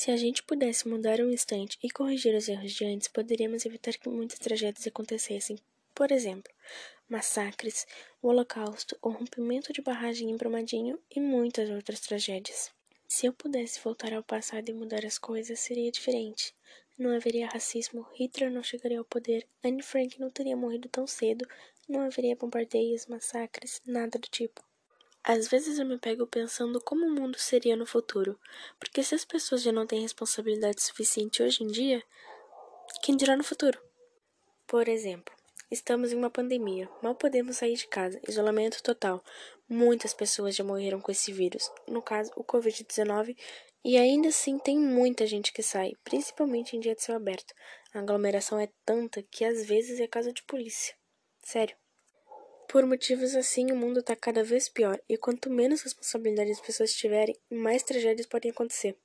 Se a gente pudesse mudar um instante e corrigir os erros de antes, poderíamos evitar que muitas tragédias acontecessem. Por exemplo, massacres, o Holocausto, o rompimento de barragem em Brumadinho e muitas outras tragédias. Se eu pudesse voltar ao passado e mudar as coisas, seria diferente. Não haveria racismo, Hitler não chegaria ao poder, Anne Frank não teria morrido tão cedo, não haveria bombardeios, massacres, nada do tipo. Às vezes eu me pego pensando como o mundo seria no futuro, porque se as pessoas já não têm responsabilidade suficiente hoje em dia, quem dirá no futuro? Por exemplo, estamos em uma pandemia, mal podemos sair de casa, isolamento total. Muitas pessoas já morreram com esse vírus, no caso, o Covid-19, e ainda assim tem muita gente que sai, principalmente em dia de céu aberto. A aglomeração é tanta que às vezes é casa de polícia. Sério. Por motivos assim, o mundo está cada vez pior, e quanto menos responsabilidade as pessoas tiverem, mais tragédias podem acontecer.